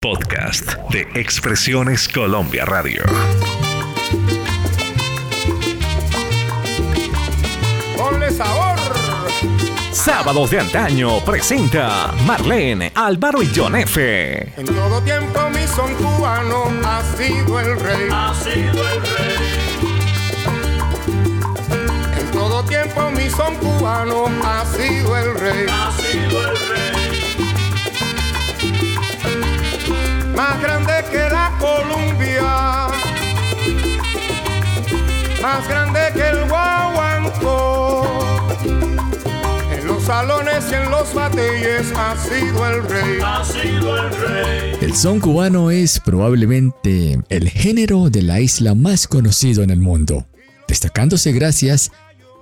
Podcast de Expresiones Colombia Radio. Ponle sabor. Sábados de antaño presenta Marlene, Álvaro y John F. En todo tiempo mi son cubano ha sido el rey. ha sido el rey. En todo tiempo mi son cubano ha sido el rey. Ha sido el rey. Más grande que la Columbia. Más grande que el guaguancó. En los salones y en los batalles ha sido el rey. Ha sido el rey. El son cubano es probablemente el género de la isla más conocido en el mundo, destacándose gracias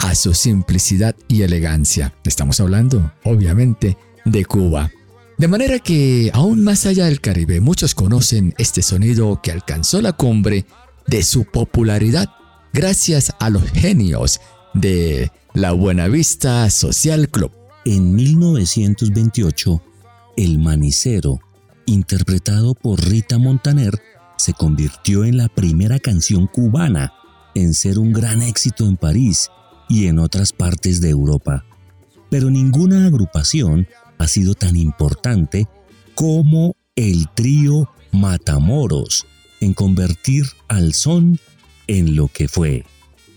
a su simplicidad y elegancia. Estamos hablando, obviamente, de Cuba. De manera que, aún más allá del Caribe, muchos conocen este sonido que alcanzó la cumbre de su popularidad gracias a los genios de la Buenavista Social Club. En 1928, El Manicero, interpretado por Rita Montaner, se convirtió en la primera canción cubana en ser un gran éxito en París y en otras partes de Europa. Pero ninguna agrupación ha sido tan importante como el trío Matamoros en convertir al son en lo que fue.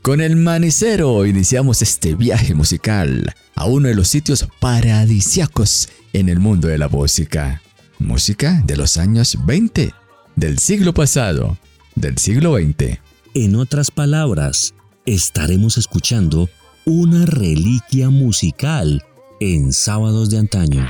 Con el manicero iniciamos este viaje musical a uno de los sitios paradisiacos en el mundo de la música. Música de los años 20, del siglo pasado, del siglo XX. En otras palabras, estaremos escuchando una reliquia musical en sábados de antaño.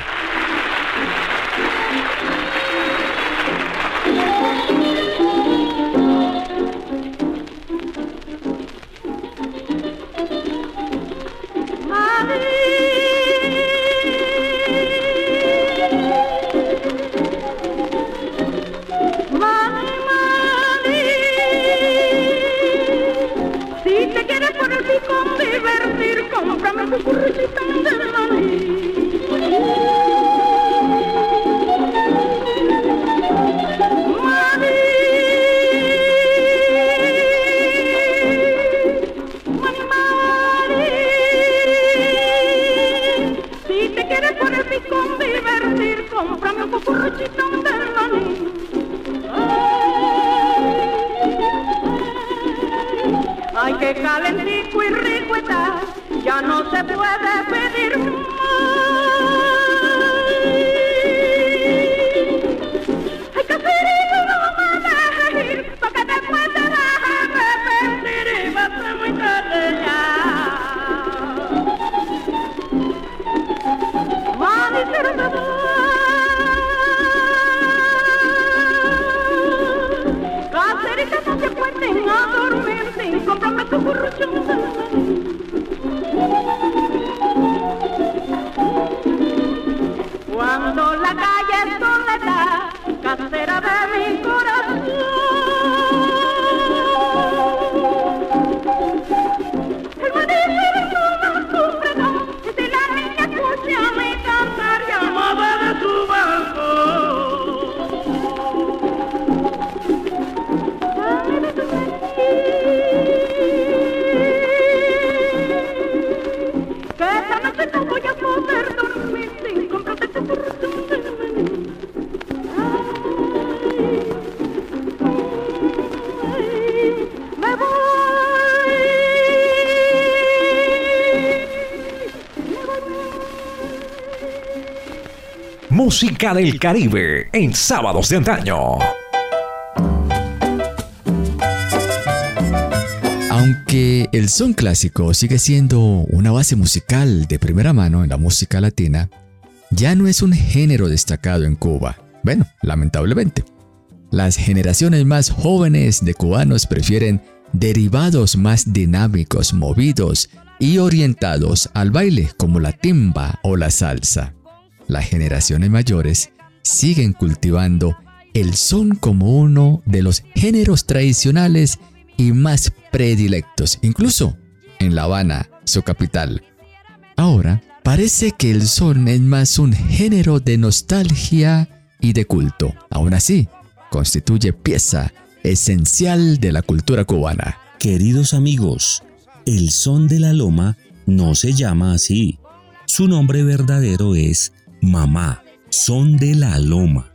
Quieres por el picón divertir, cómprame un curricita de maní. Ay, qué calentico y rico está, ya no se puede pedir Música del Caribe en Sábados de antaño. Aunque el son clásico sigue siendo una base musical de primera mano en la música latina, ya no es un género destacado en Cuba. Bueno, lamentablemente. Las generaciones más jóvenes de cubanos prefieren derivados más dinámicos, movidos y orientados al baile como la timba o la salsa. Las generaciones mayores siguen cultivando el son como uno de los géneros tradicionales y más predilectos, incluso en La Habana, su capital. Ahora, parece que el son es más un género de nostalgia y de culto. Aún así, constituye pieza esencial de la cultura cubana. Queridos amigos, el son de la loma no se llama así. Su nombre verdadero es Mamá, son de la loma.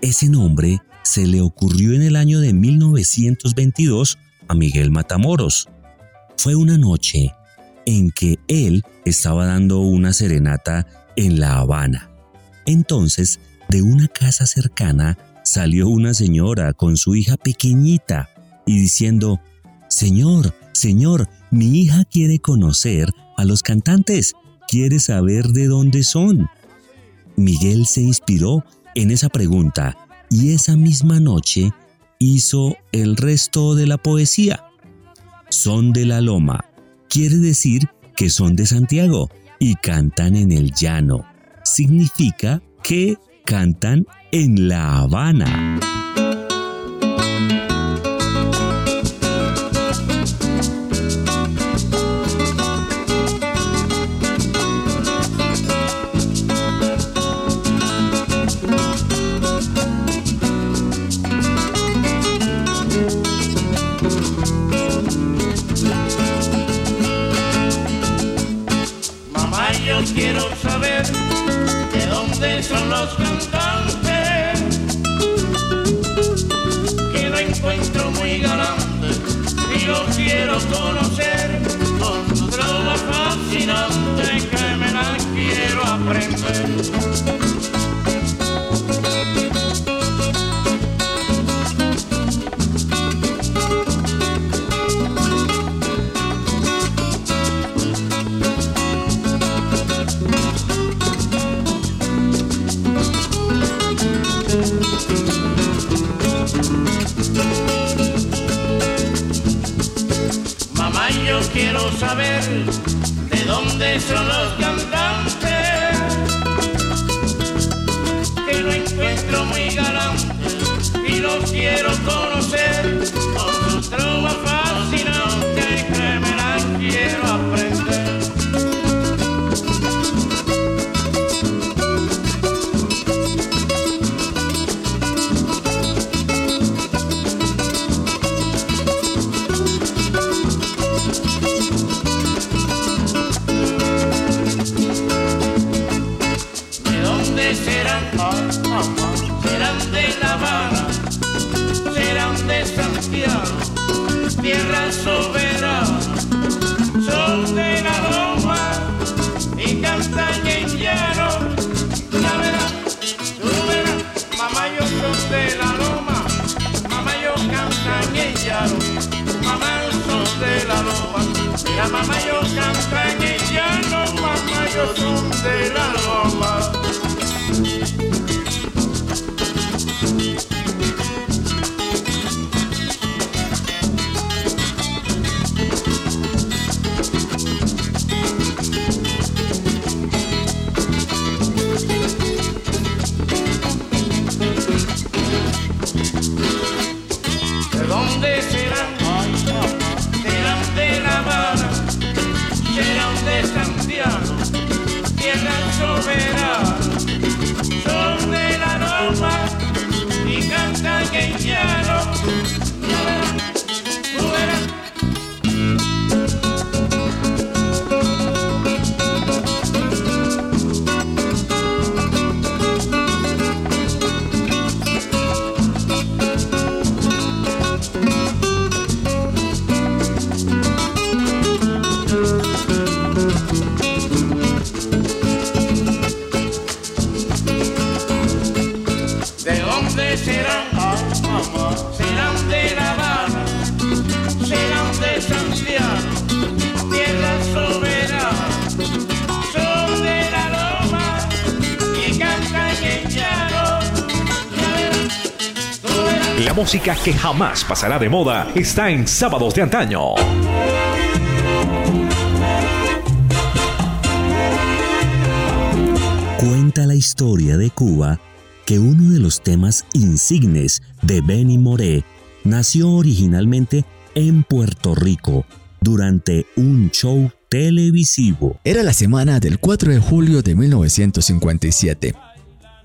Ese nombre se le ocurrió en el año de 1922 a Miguel Matamoros. Fue una noche en que él estaba dando una serenata en La Habana. Entonces, de una casa cercana salió una señora con su hija pequeñita y diciendo, Señor, Señor, mi hija quiere conocer a los cantantes, quiere saber de dónde son. Miguel se inspiró en esa pregunta y esa misma noche hizo el resto de la poesía. Son de la Loma, quiere decir que son de Santiago y cantan en el llano. Significa que cantan en La Habana. Música que jamás pasará de moda está en Sábados de Antaño. Cuenta la historia de Cuba que uno de los temas insignes de Benny Moré nació originalmente en Puerto Rico durante un show televisivo. Era la semana del 4 de julio de 1957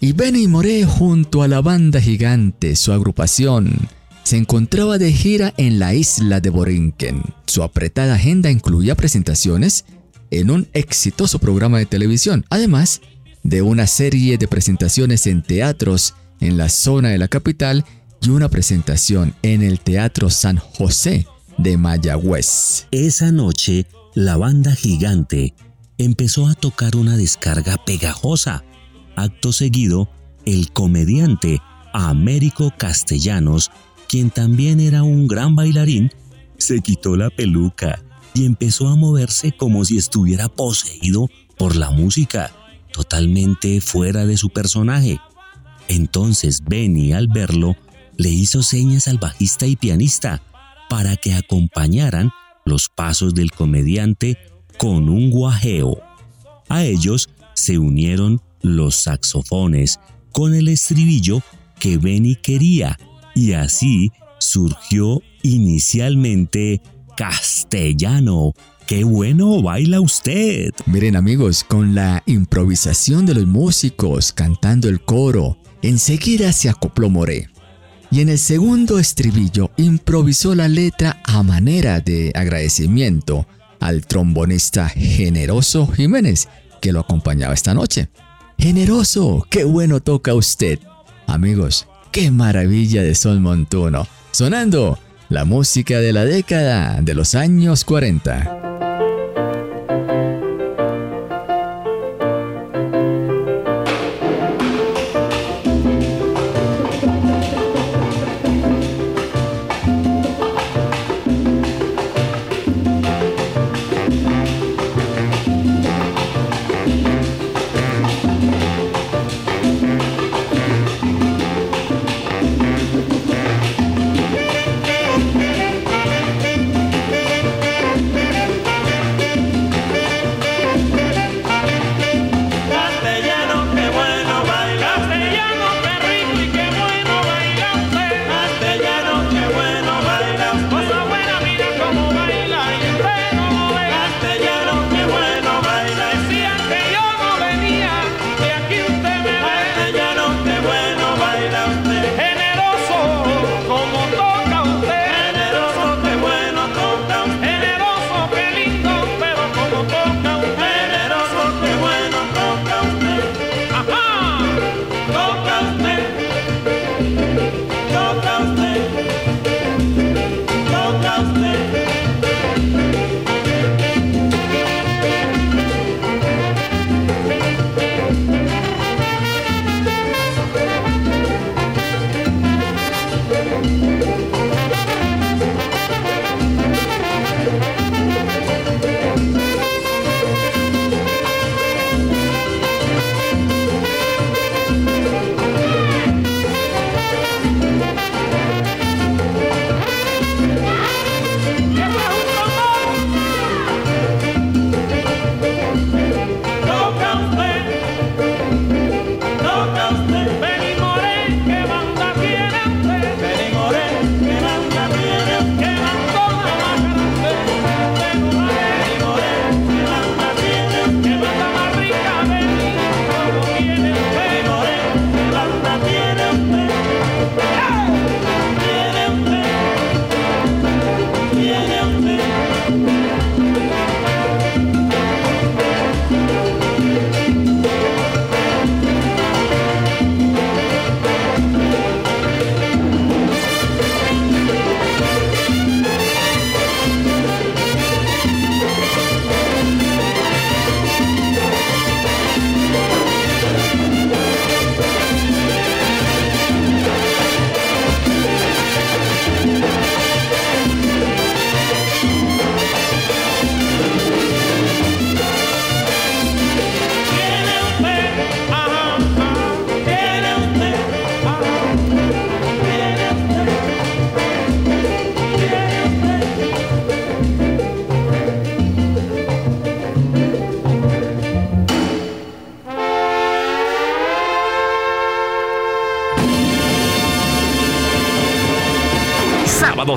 Y Benny Moré junto a la banda gigante, su agrupación, se encontraba de gira en la isla de Borinquen. Su apretada agenda incluía presentaciones en un exitoso programa de televisión, además de una serie de presentaciones en teatros en la zona de la capital y una presentación en el Teatro San José de Mayagüez. Esa noche, la banda gigante empezó a tocar una descarga pegajosa. Acto seguido, el comediante Américo Castellanos, quien también era un gran bailarín, se quitó la peluca y empezó a moverse como si estuviera poseído por la música, totalmente fuera de su personaje. Entonces Benny, al verlo, le hizo señas al bajista y pianista para que acompañaran los pasos del comediante con un guajeo. A ellos se unieron los saxofones con el estribillo que Benny quería y así surgió inicialmente Castellano. ¡Qué bueno baila usted! Miren amigos, con la improvisación de los músicos cantando el coro, enseguida se acopló Moré. Y en el segundo estribillo improvisó la letra a manera de agradecimiento al trombonista Generoso Jiménez, que lo acompañaba esta noche. Generoso, qué bueno toca usted. Amigos, qué maravilla de Sol Montuno. Sonando la música de la década de los años 40.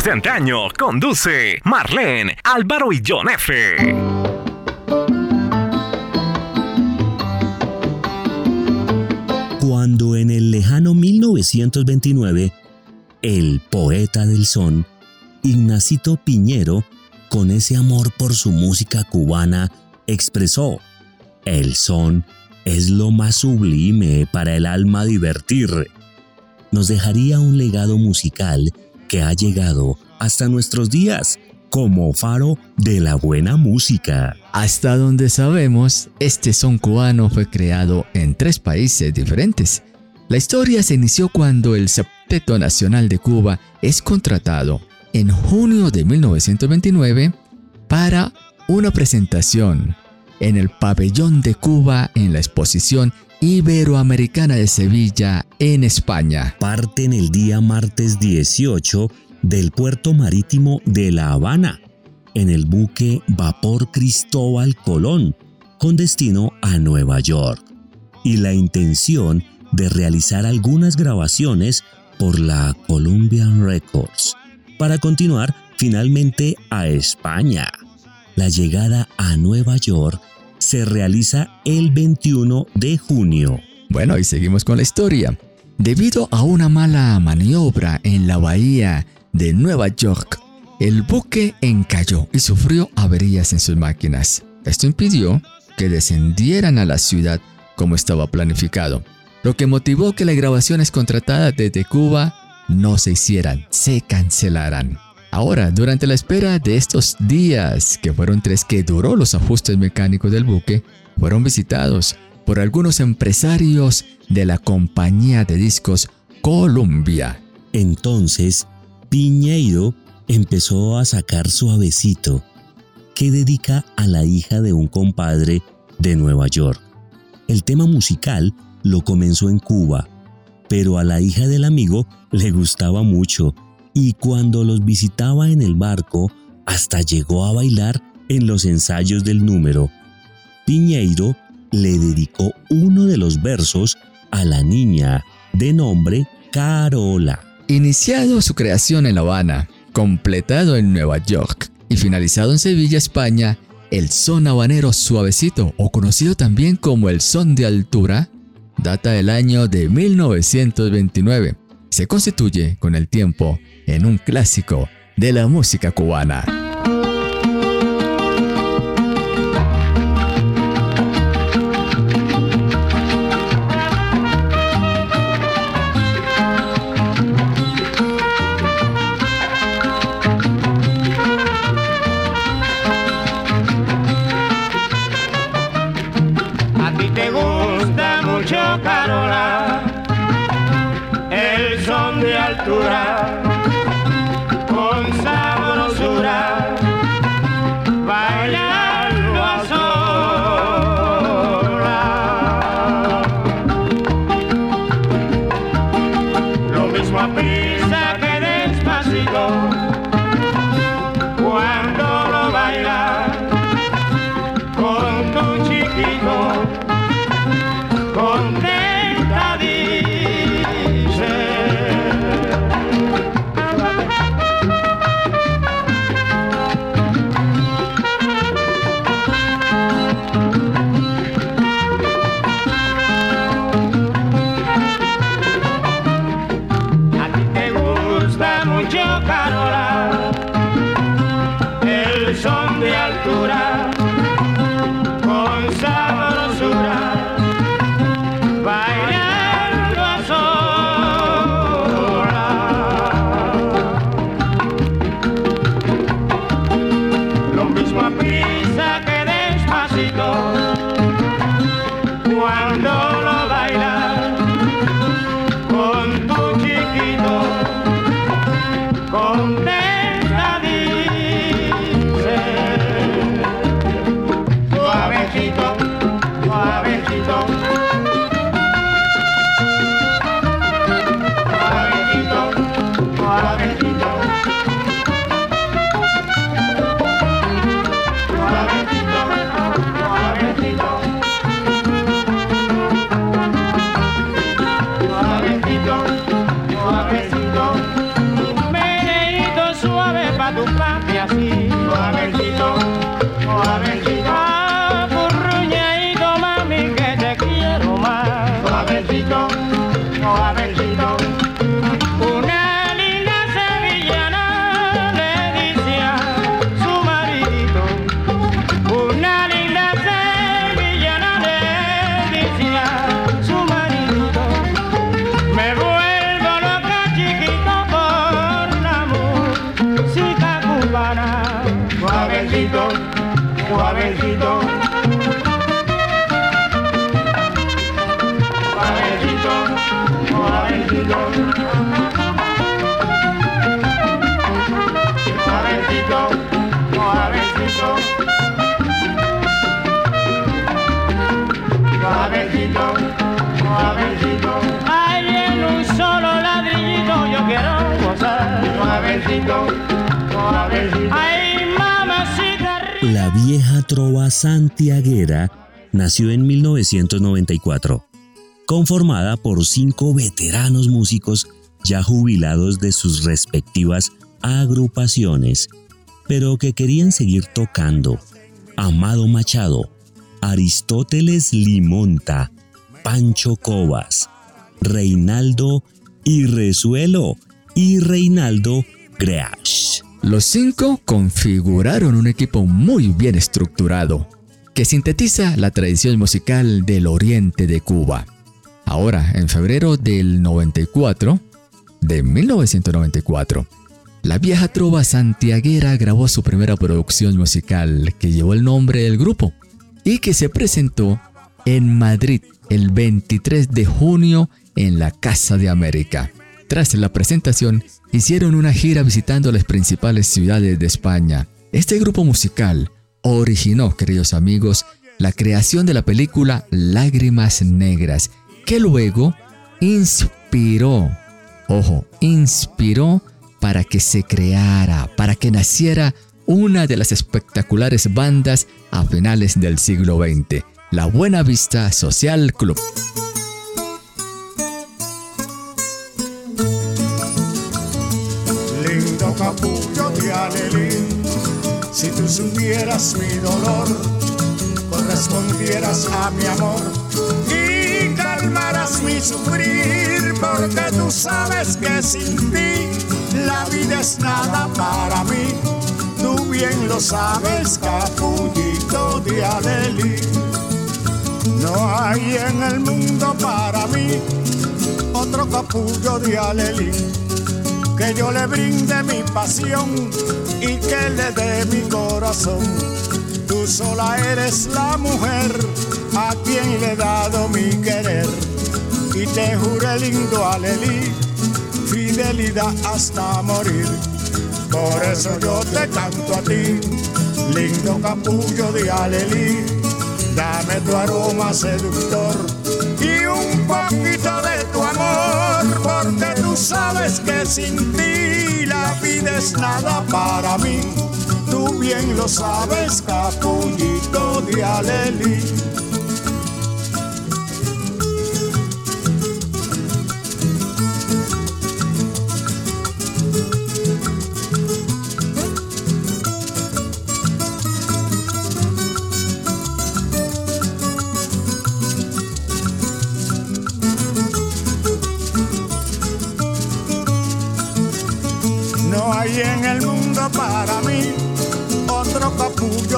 De antaño. Conduce Marlene, Álvaro y John F. Cuando 1929, el poeta del son, Ignacito Piñero, con ese amor por su música cubana, expresó, el son es lo más sublime para el alma divertir. Nos dejaría un legado musical que ha llegado hasta nuestros días como faro de la buena música. Hasta donde sabemos, este son cubano fue creado en tres países diferentes. La historia se inició cuando el Septeto Nacional de Cuba es contratado en junio de 1929 para una presentación en el pabellón de Cuba en la exposición Iberoamericana de Sevilla en España. Parten el día martes 18 del puerto marítimo de La Habana en el buque Vapor Cristóbal Colón con destino a Nueva York y la intención de realizar algunas grabaciones por la Columbia Records para continuar finalmente a España. La llegada a Nueva York se realiza el 21 de junio. Bueno, y seguimos con la historia. Debido a una mala maniobra en la bahía de Nueva York, el buque encalló y sufrió averías en sus máquinas. Esto impidió que descendieran a la ciudad como estaba planificado, lo que motivó que las grabaciones contratadas desde Cuba no se hicieran, se cancelaran. Ahora, durante la espera de estos días, que fueron tres que duró los ajustes mecánicos del buque, fueron visitados por algunos empresarios de la compañía de discos Columbia. Entonces, Piñeiro empezó a sacar suavecito, que dedica a la hija de un compadre de Nueva York. El tema musical lo comenzó en Cuba, pero a la hija del amigo le gustaba mucho y cuando los visitaba en el barco, hasta llegó a bailar en los ensayos del número. Piñeiro le dedicó uno de los versos a la niña de nombre Carola. Iniciado su creación en La Habana, completado en Nueva York y finalizado en Sevilla, España, el son habanero suavecito, o conocido también como el son de altura, data del año de 1929. Se constituye con el tiempo en un clásico de la música cubana. seagull. Santiaguera nació en 1994, conformada por cinco veteranos músicos ya jubilados de sus respectivas agrupaciones, pero que querían seguir tocando. Amado Machado, Aristóteles Limonta, Pancho Cobas, Reinaldo Irresuelo y Reinaldo Greash. Los cinco configuraron un equipo muy bien estructurado, que sintetiza la tradición musical del oriente de Cuba. Ahora, en febrero del 94, de 1994, la vieja trova santiaguera grabó su primera producción musical que llevó el nombre del grupo y que se presentó en Madrid el 23 de junio en la Casa de América. Tras la presentación, hicieron una gira visitando las principales ciudades de España. Este grupo musical originó, queridos amigos, la creación de la película Lágrimas Negras, que luego inspiró, ojo, inspiró para que se creara, para que naciera una de las espectaculares bandas a finales del siglo XX, la Buena Vista Social Club. Supieras mi dolor, correspondieras a mi amor y calmarás mi sufrir, porque tú sabes que sin ti la vida es nada para mí. Tú bien lo sabes, capullito de alelín. No hay en el mundo para mí otro capullo de alelín que yo le brinde mi pasión y que le dé mi corazón. Tú sola eres la mujer a quien le he dado mi querer y te juré lindo alelí, fidelidad hasta morir. Por eso yo te canto a ti, lindo capullo de alelí, dame tu aroma seductor y un poquito de tu amor, porque tú sabes que sin ti la vida es nada para mí. Tú bien lo sabes, capullito de alelí.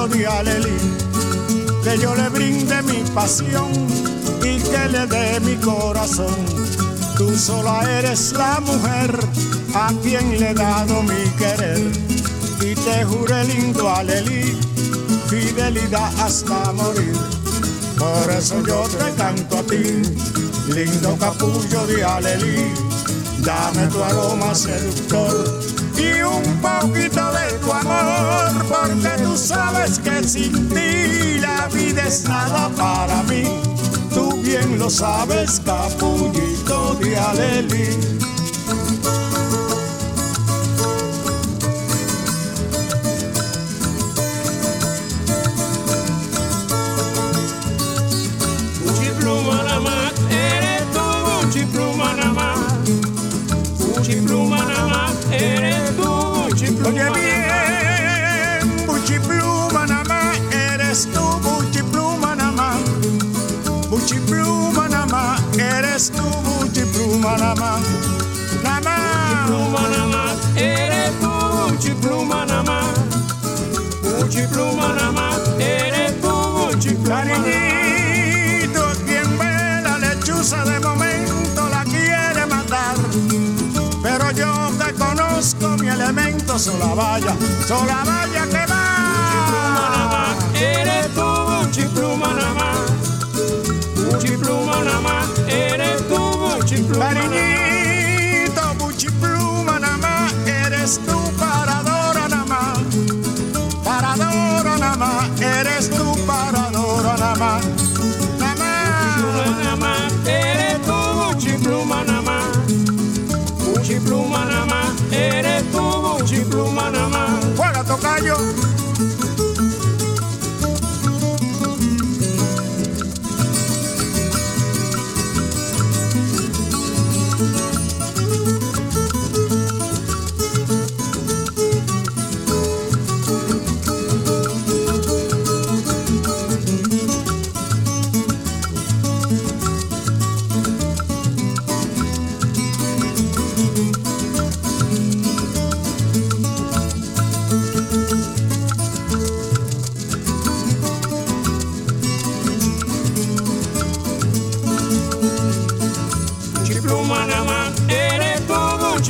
Capullo de alelí que yo le brinde mi pasión y que le dé mi corazón. Tú sola eres la mujer a quien le he dado mi querer y te juré lindo alelí, fidelidad hasta morir. Por eso yo te canto a ti, lindo capullo de alelí, dame tu aroma seductor y un poquito de tu amor, porque tú sabes que sin ti la vida es nada para mí. Tú bien lo sabes, capullito de alelí. Sola vaya, sola vaya que va. Tocayo.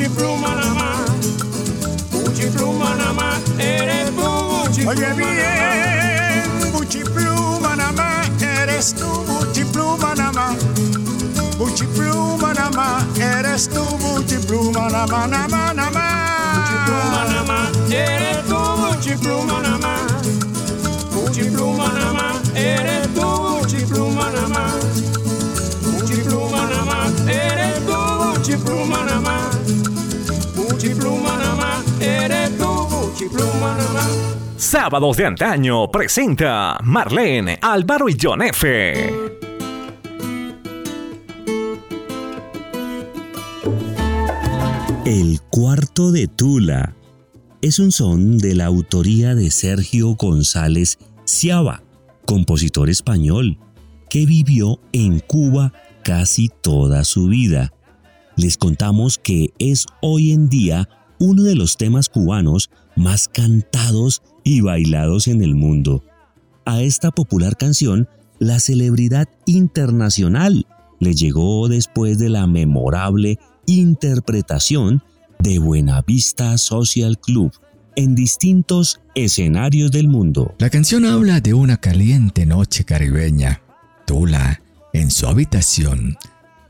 Tú, Buchipluma nada más. Buchipluma nada más, eres tú, Buchipluma Oye nada más. bien, Buchipluma nada más, eres tú, Buchipluma nada más. Buchipluma nada más, eres tú, Buchipluma nada más, nada más, nada Buchipluma más. nada más, eres tú, Buchipluma nada más. Buchipluma nada más, eres Sábados de antaño presenta Marlene, Álvaro y John F. El cuarto de Tula es un son de la autoría de Sergio González Ciaba, compositor español, que vivió en Cuba casi toda su vida. Les contamos que es hoy en día uno de los temas cubanos más cantados y bailados en el mundo. A esta popular canción, la celebridad internacional le llegó después de la memorable interpretación de Buenavista Social Club en distintos escenarios del mundo. La canción habla de una caliente noche caribeña. Tula, en su habitación,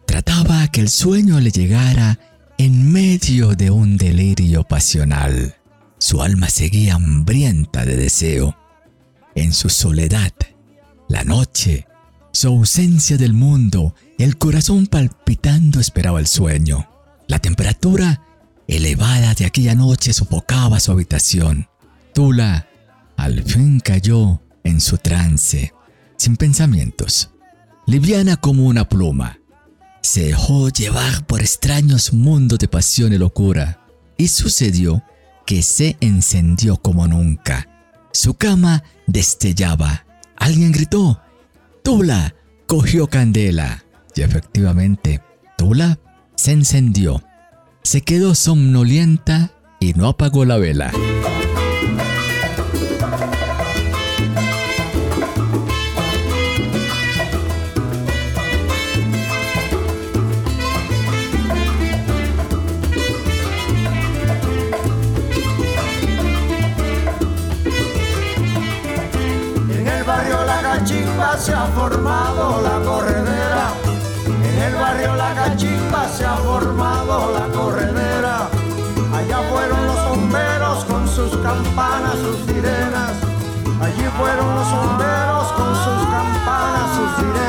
trataba que el sueño le llegara en medio de un delirio pasional. Su alma seguía hambrienta de deseo. En su soledad, la noche, su ausencia del mundo, el corazón palpitando esperaba el sueño. La temperatura elevada de aquella noche sofocaba su habitación. Tula al fin cayó en su trance, sin pensamientos, liviana como una pluma. Se dejó llevar por extraños mundos de pasión y locura, y sucedió que se encendió como nunca. Su cama destellaba. Alguien gritó, Tula cogió candela. Y efectivamente, Tula se encendió. Se quedó somnolienta y no apagó la vela. Cachimba se ha formado la corredera. En el barrio La Cachimba se ha formado la corredera. Allá fueron los bomberos con sus campanas, sus sirenas. Allí fueron los bomberos con sus campanas, sus sirenas.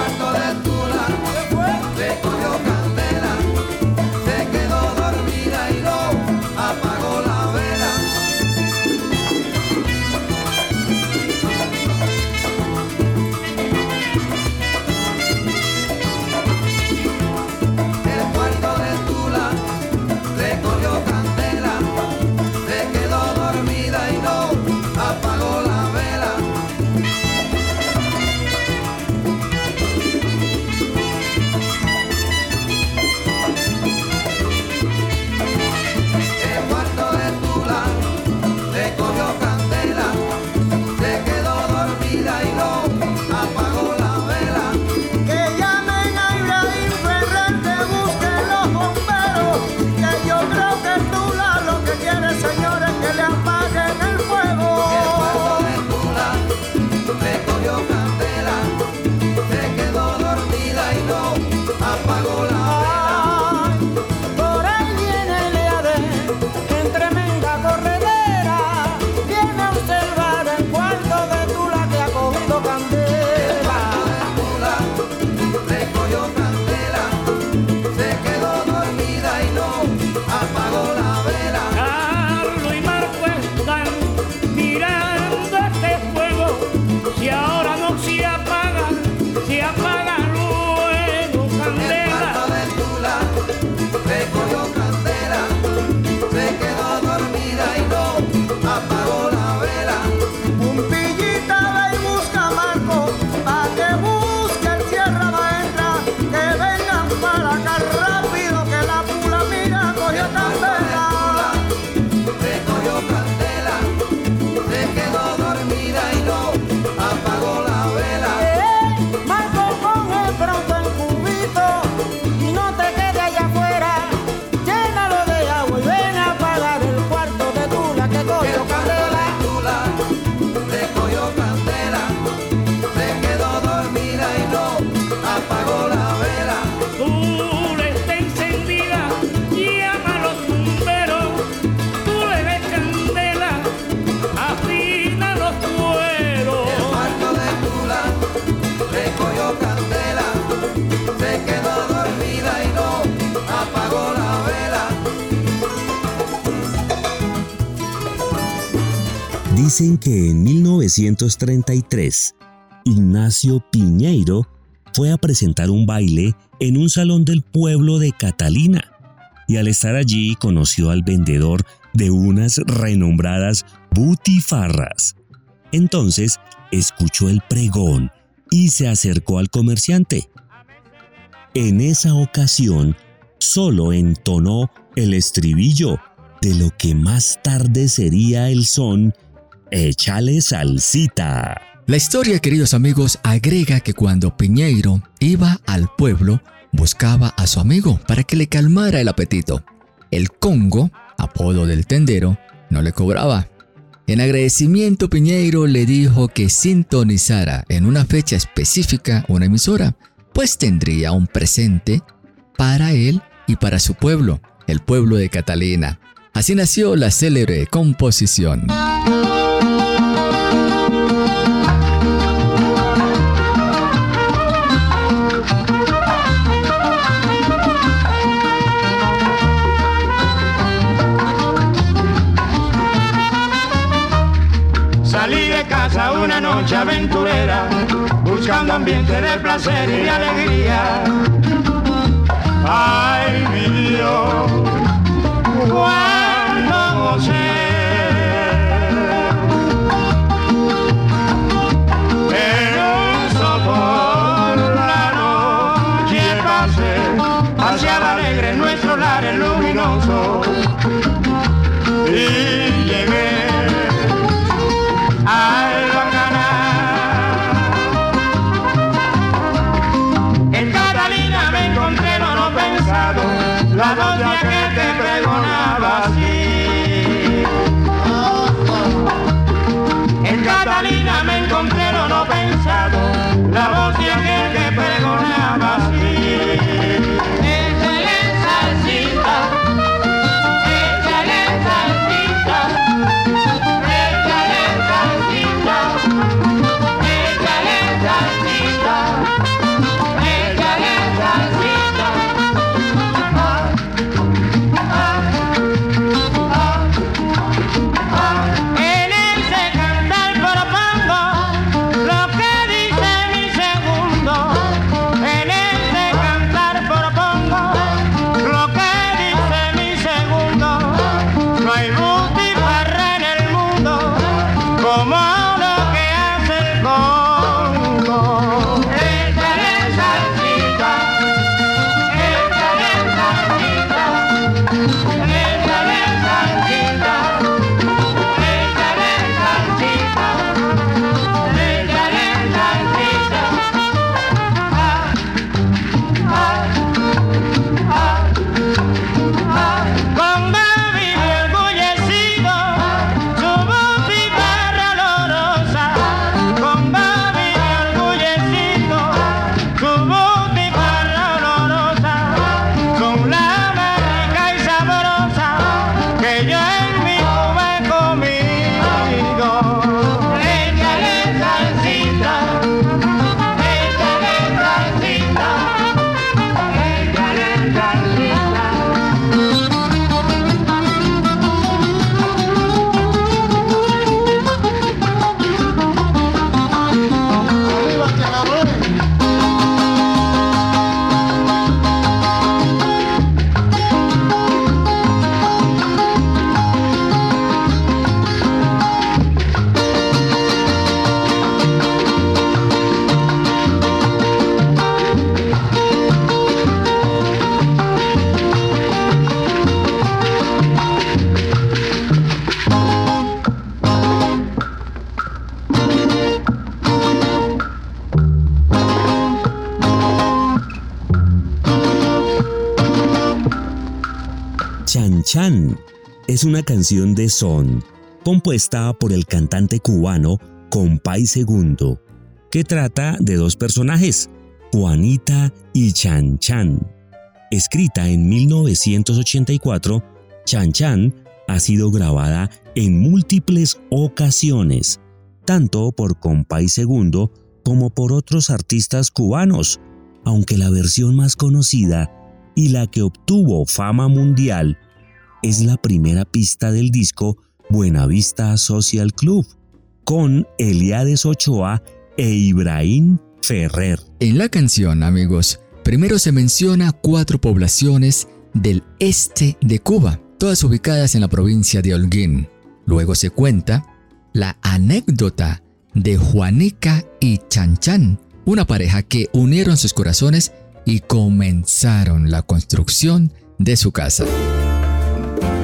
Que en 1933, Ignacio Piñeiro fue a presentar un baile en un salón del pueblo de Catalina y al estar allí conoció al vendedor de unas renombradas butifarras. Entonces escuchó el pregón y se acercó al comerciante. En esa ocasión, solo entonó el estribillo de lo que más tarde sería el son Échale salsita. La historia, queridos amigos, agrega que cuando Piñeiro iba al pueblo, buscaba a su amigo para que le calmara el apetito. El Congo, apodo del tendero, no le cobraba. En agradecimiento, Piñeiro le dijo que sintonizara en una fecha específica una emisora, pues tendría un presente para él y para su pueblo, el pueblo de Catalina. Así nació la célebre composición. Aventurera, buscando ambiente de placer y de alegría. Ay, mi Dios, cuando. Es una canción de son compuesta por el cantante cubano Compay Segundo, que trata de dos personajes, Juanita y Chan Chan. Escrita en 1984, Chan Chan ha sido grabada en múltiples ocasiones, tanto por Compay Segundo como por otros artistas cubanos, aunque la versión más conocida y la que obtuvo fama mundial es la primera pista del disco Buenavista Social Club, con Eliades Ochoa e Ibrahim Ferrer. En la canción, amigos, primero se menciona cuatro poblaciones del este de Cuba, todas ubicadas en la provincia de Holguín. Luego se cuenta la anécdota de Juanica y Chanchan, una pareja que unieron sus corazones y comenzaron la construcción de su casa. De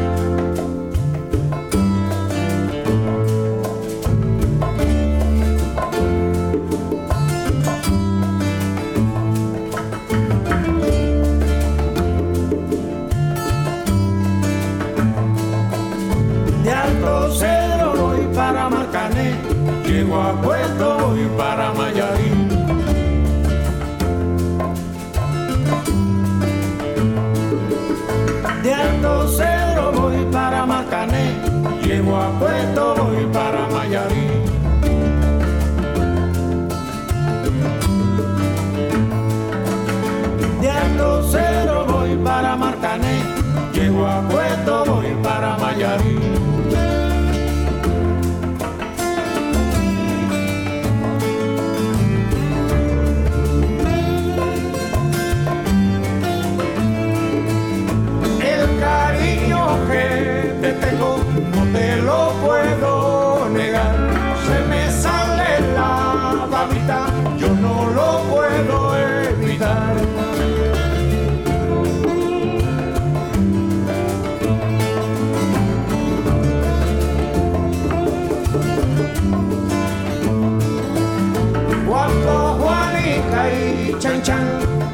Cuando Juanica y Chan Chan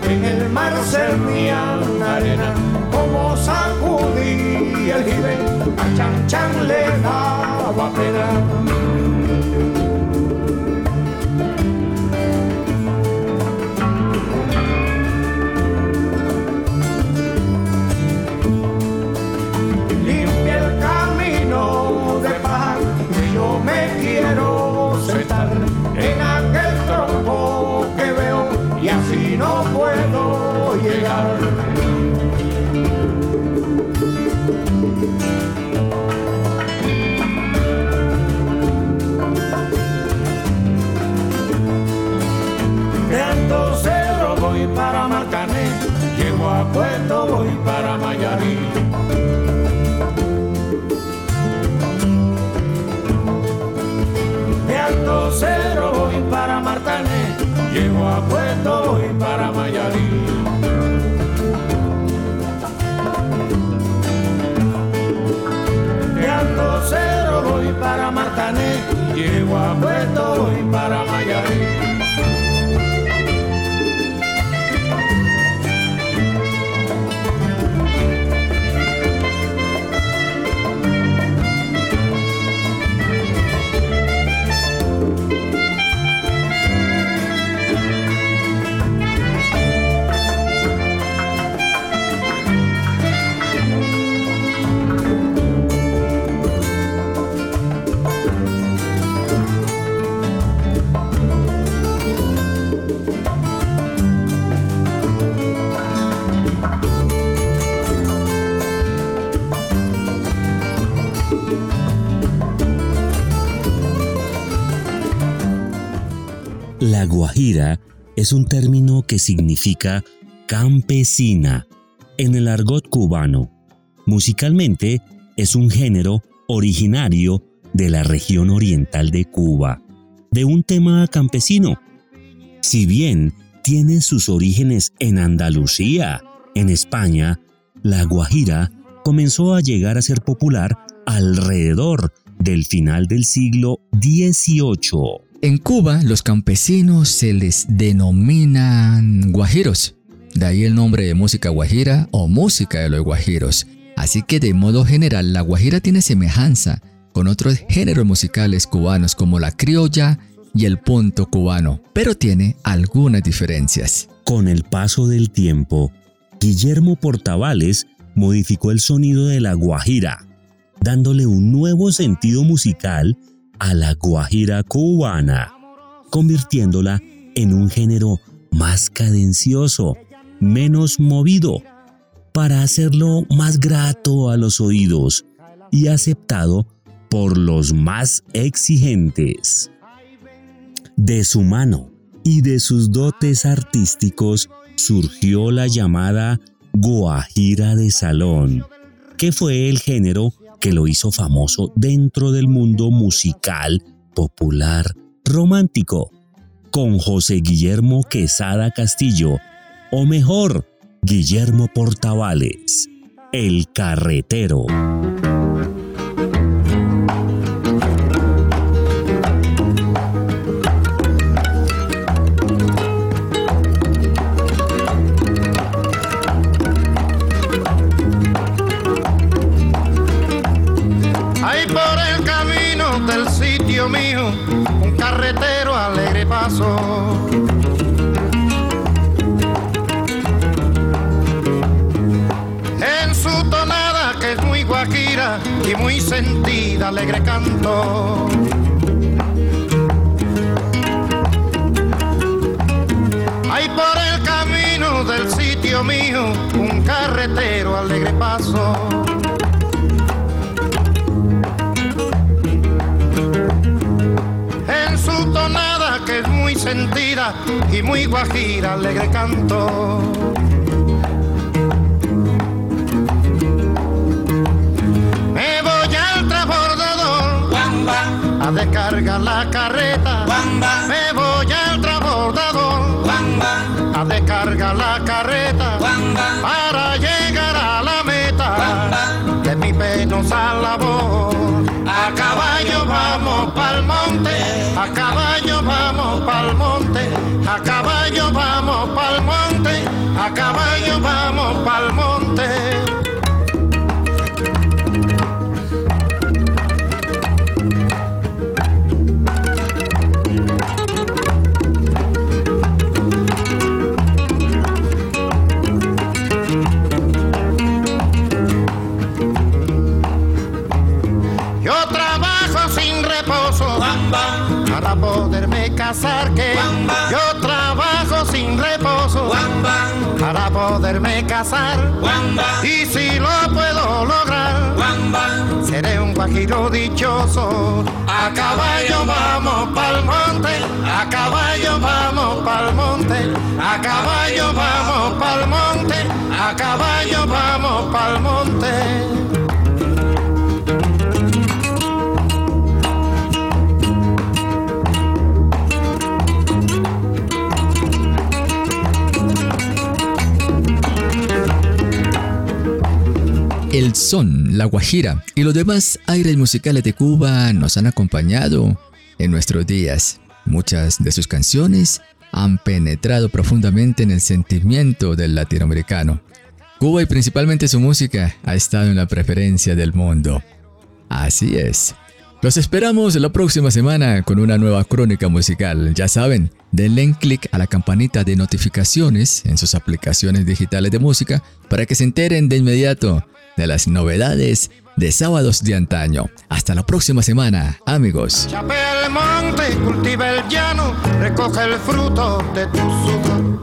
en el mar servían arena, como sacudí el jibe, a Chan Chan le daba pena. Voy para Mayarín. De Alto Cedro voy para Martané, llego a Puerto voy para Mayarín. Guajira es un término que significa campesina en el argot cubano. Musicalmente es un género originario de la región oriental de Cuba, de un tema campesino. Si bien tiene sus orígenes en Andalucía, en España, la guajira comenzó a llegar a ser popular alrededor del final del siglo XVIII. En Cuba, los campesinos se les denominan guajiros. De ahí el nombre de música guajira o música de los guajiros. Así que de modo general, la guajira tiene semejanza con otros géneros musicales cubanos como la criolla y el punto cubano, pero tiene algunas diferencias. Con el paso del tiempo, Guillermo Portavales modificó el sonido de la guajira, dándole un nuevo sentido musical a la guajira cubana, convirtiéndola en un género más cadencioso, menos movido, para hacerlo más grato a los oídos y aceptado por los más exigentes. De su mano y de sus dotes artísticos surgió la llamada guajira de salón, que fue el género que lo hizo famoso dentro del mundo musical popular romántico, con José Guillermo Quesada Castillo, o mejor, Guillermo Portavales, el carretero. Sitio mío, un carretero alegre paso. En su tonada que es muy guajira y muy sentida, alegre canto. Ahí por el camino del sitio mío, un carretero alegre paso. Sentida y muy guajira, alegre canto. Me voy al transbordador a descargar la carreta. Me voy al transbordador a descargar la carreta para llegar a la meta de mi penosa que yo trabajo sin reposo para poderme casar. Y si lo puedo lograr seré un guajiro dichoso. A caballo vamos pa'l monte a caballo vamos pa'l monte a caballo vamos son, la guajira y los demás aires musicales de Cuba nos han acompañado en nuestros días. Muchas de sus canciones han penetrado profundamente en el sentimiento del latinoamericano. Cuba y principalmente su música ha estado en la preferencia del mundo. Así es. Los esperamos la próxima semana con una nueva crónica musical. Ya saben, denle clic a la campanita de notificaciones en sus aplicaciones digitales de música para que se enteren de inmediato de las novedades de sábados de antaño. Hasta la próxima semana, amigos. Chapea el monte, cultiva el llano, recoge el fruto de tu sudor.